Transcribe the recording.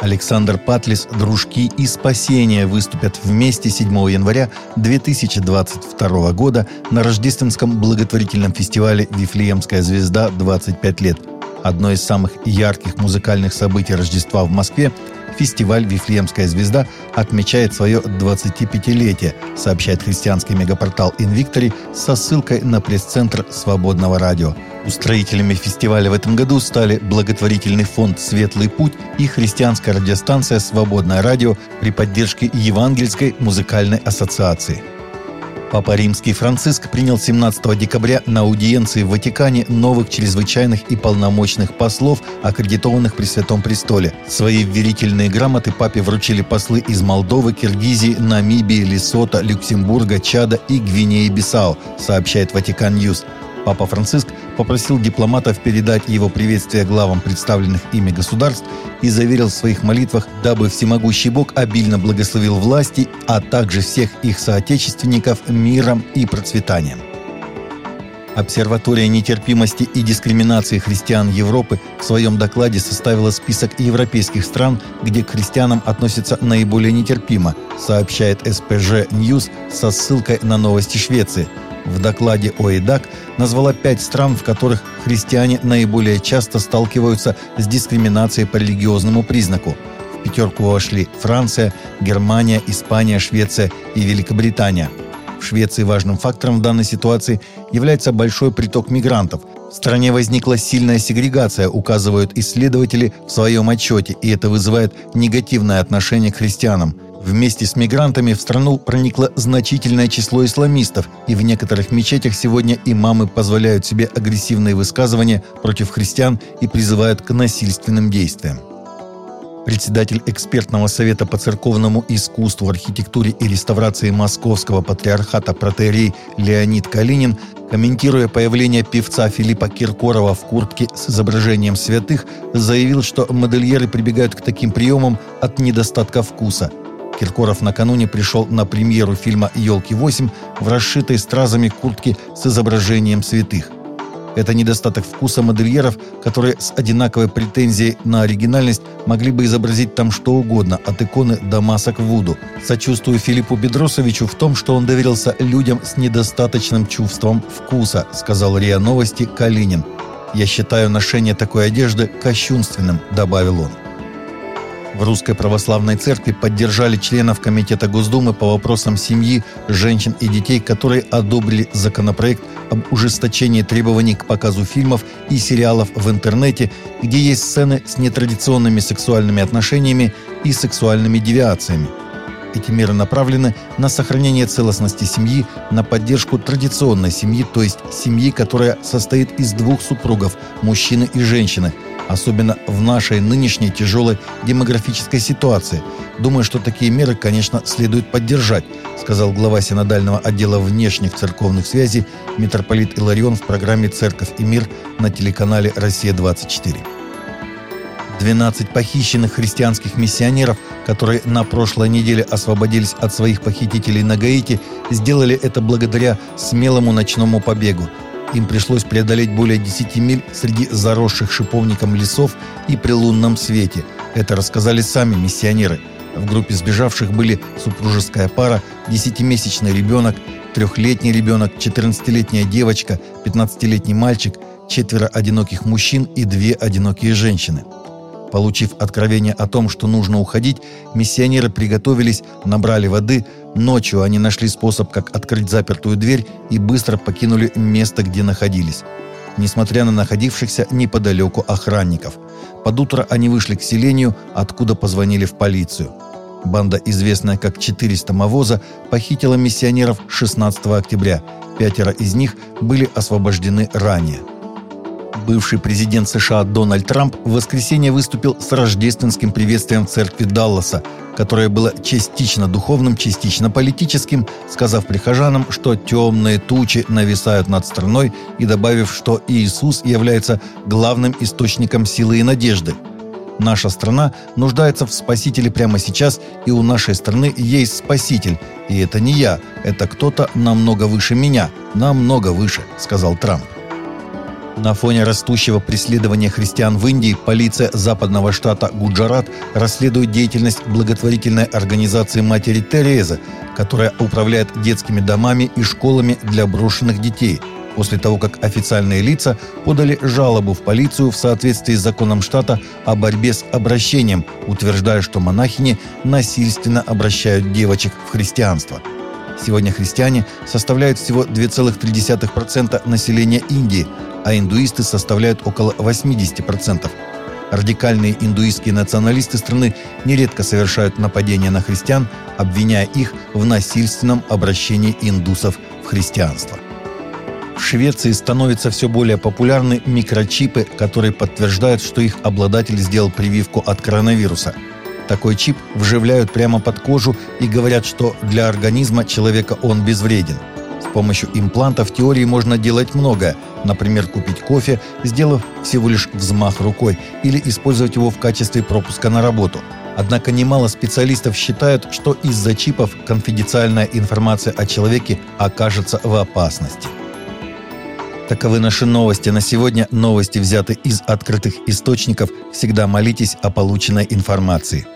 Александр Патлис, «Дружки» и «Спасение» выступят вместе 7 января 2022 года на рождественском благотворительном фестивале «Вифлеемская звезда. 25 лет». Одно из самых ярких музыкальных событий Рождества в Москве фестиваль «Вифлеемская звезда» отмечает свое 25-летие, сообщает христианский мегапортал «Инвиктори» со ссылкой на пресс-центр «Свободного радио». Устроителями фестиваля в этом году стали благотворительный фонд «Светлый путь» и христианская радиостанция «Свободное радио» при поддержке Евангельской музыкальной ассоциации. Папа Римский Франциск принял 17 декабря на аудиенции в Ватикане новых чрезвычайных и полномочных послов, аккредитованных при Святом Престоле. Свои верительные грамоты папе вручили послы из Молдовы, Киргизии, Намибии, Лесота, Люксембурга, Чада и Гвинеи-Бисау, сообщает Vatican News. Папа Франциск попросил дипломатов передать его приветствие главам представленных ими государств и заверил в своих молитвах, дабы всемогущий Бог обильно благословил власти, а также всех их соотечественников миром и процветанием. Обсерватория нетерпимости и дискриминации христиан Европы в своем докладе составила список европейских стран, где к христианам относятся наиболее нетерпимо, сообщает СПЖ News со ссылкой на новости Швеции – в докладе OIDAC назвала пять стран, в которых христиане наиболее часто сталкиваются с дискриминацией по религиозному признаку. В пятерку вошли Франция, Германия, Испания, Швеция и Великобритания. В Швеции важным фактором в данной ситуации является большой приток мигрантов. В стране возникла сильная сегрегация, указывают исследователи в своем отчете, и это вызывает негативное отношение к христианам – Вместе с мигрантами в страну проникло значительное число исламистов, и в некоторых мечетях сегодня имамы позволяют себе агрессивные высказывания против христиан и призывают к насильственным действиям. Председатель экспертного совета по церковному искусству, архитектуре и реставрации Московского патриархата протерей Леонид Калинин, комментируя появление певца Филиппа Киркорова в куртке с изображением святых, заявил, что модельеры прибегают к таким приемам от недостатка вкуса – Киркоров накануне пришел на премьеру фильма «Елки-8» в расшитой стразами куртке с изображением святых. Это недостаток вкуса модельеров, которые с одинаковой претензией на оригинальность могли бы изобразить там что угодно, от иконы до масок Вуду. Сочувствую Филиппу Бедросовичу в том, что он доверился людям с недостаточным чувством вкуса, сказал РИА Новости Калинин. «Я считаю ношение такой одежды кощунственным», — добавил он. В Русской Православной Церкви поддержали членов Комитета Госдумы по вопросам семьи, женщин и детей, которые одобрили законопроект об ужесточении требований к показу фильмов и сериалов в интернете, где есть сцены с нетрадиционными сексуальными отношениями и сексуальными девиациями. Эти меры направлены на сохранение целостности семьи, на поддержку традиционной семьи, то есть семьи, которая состоит из двух супругов, мужчины и женщины – особенно в нашей нынешней тяжелой демографической ситуации. Думаю, что такие меры, конечно, следует поддержать, сказал глава синодального отдела внешних церковных связей митрополит Иларион в программе «Церковь и мир» на телеканале «Россия-24». 12 похищенных христианских миссионеров, которые на прошлой неделе освободились от своих похитителей на Гаити, сделали это благодаря смелому ночному побегу – им пришлось преодолеть более 10 миль среди заросших шиповником лесов и при лунном свете. Это рассказали сами миссионеры. В группе сбежавших были супружеская пара, десятимесячный ребенок, трехлетний ребенок, 14-летняя девочка, 15-летний мальчик, четверо одиноких мужчин и две одинокие женщины – Получив откровение о том, что нужно уходить, миссионеры приготовились, набрали воды. Ночью они нашли способ, как открыть запертую дверь и быстро покинули место, где находились. Несмотря на находившихся неподалеку охранников. Под утро они вышли к селению, откуда позвонили в полицию. Банда, известная как 400 Мавоза, похитила миссионеров 16 октября. Пятеро из них были освобождены ранее бывший президент США Дональд Трамп в воскресенье выступил с рождественским приветствием в церкви Далласа, которое было частично духовным, частично политическим, сказав прихожанам, что темные тучи нависают над страной и добавив, что Иисус является главным источником силы и надежды. Наша страна нуждается в спасителе прямо сейчас, и у нашей страны есть спаситель. И это не я, это кто-то намного выше меня, намного выше, сказал Трамп. На фоне растущего преследования христиан в Индии полиция западного штата Гуджарат расследует деятельность благотворительной организации Матери Терезы, которая управляет детскими домами и школами для брошенных детей, после того, как официальные лица подали жалобу в полицию в соответствии с законом штата о борьбе с обращением, утверждая, что монахини насильственно обращают девочек в христианство – Сегодня христиане составляют всего 2,3% населения Индии, а индуисты составляют около 80%. Радикальные индуистские националисты страны нередко совершают нападения на христиан, обвиняя их в насильственном обращении индусов в христианство. В Швеции становятся все более популярны микрочипы, которые подтверждают, что их обладатель сделал прививку от коронавируса – такой чип вживляют прямо под кожу и говорят, что для организма человека он безвреден. С помощью импланта в теории можно делать многое. Например, купить кофе, сделав всего лишь взмах рукой, или использовать его в качестве пропуска на работу. Однако немало специалистов считают, что из-за чипов конфиденциальная информация о человеке окажется в опасности. Таковы наши новости на сегодня. Новости взяты из открытых источников. Всегда молитесь о полученной информации.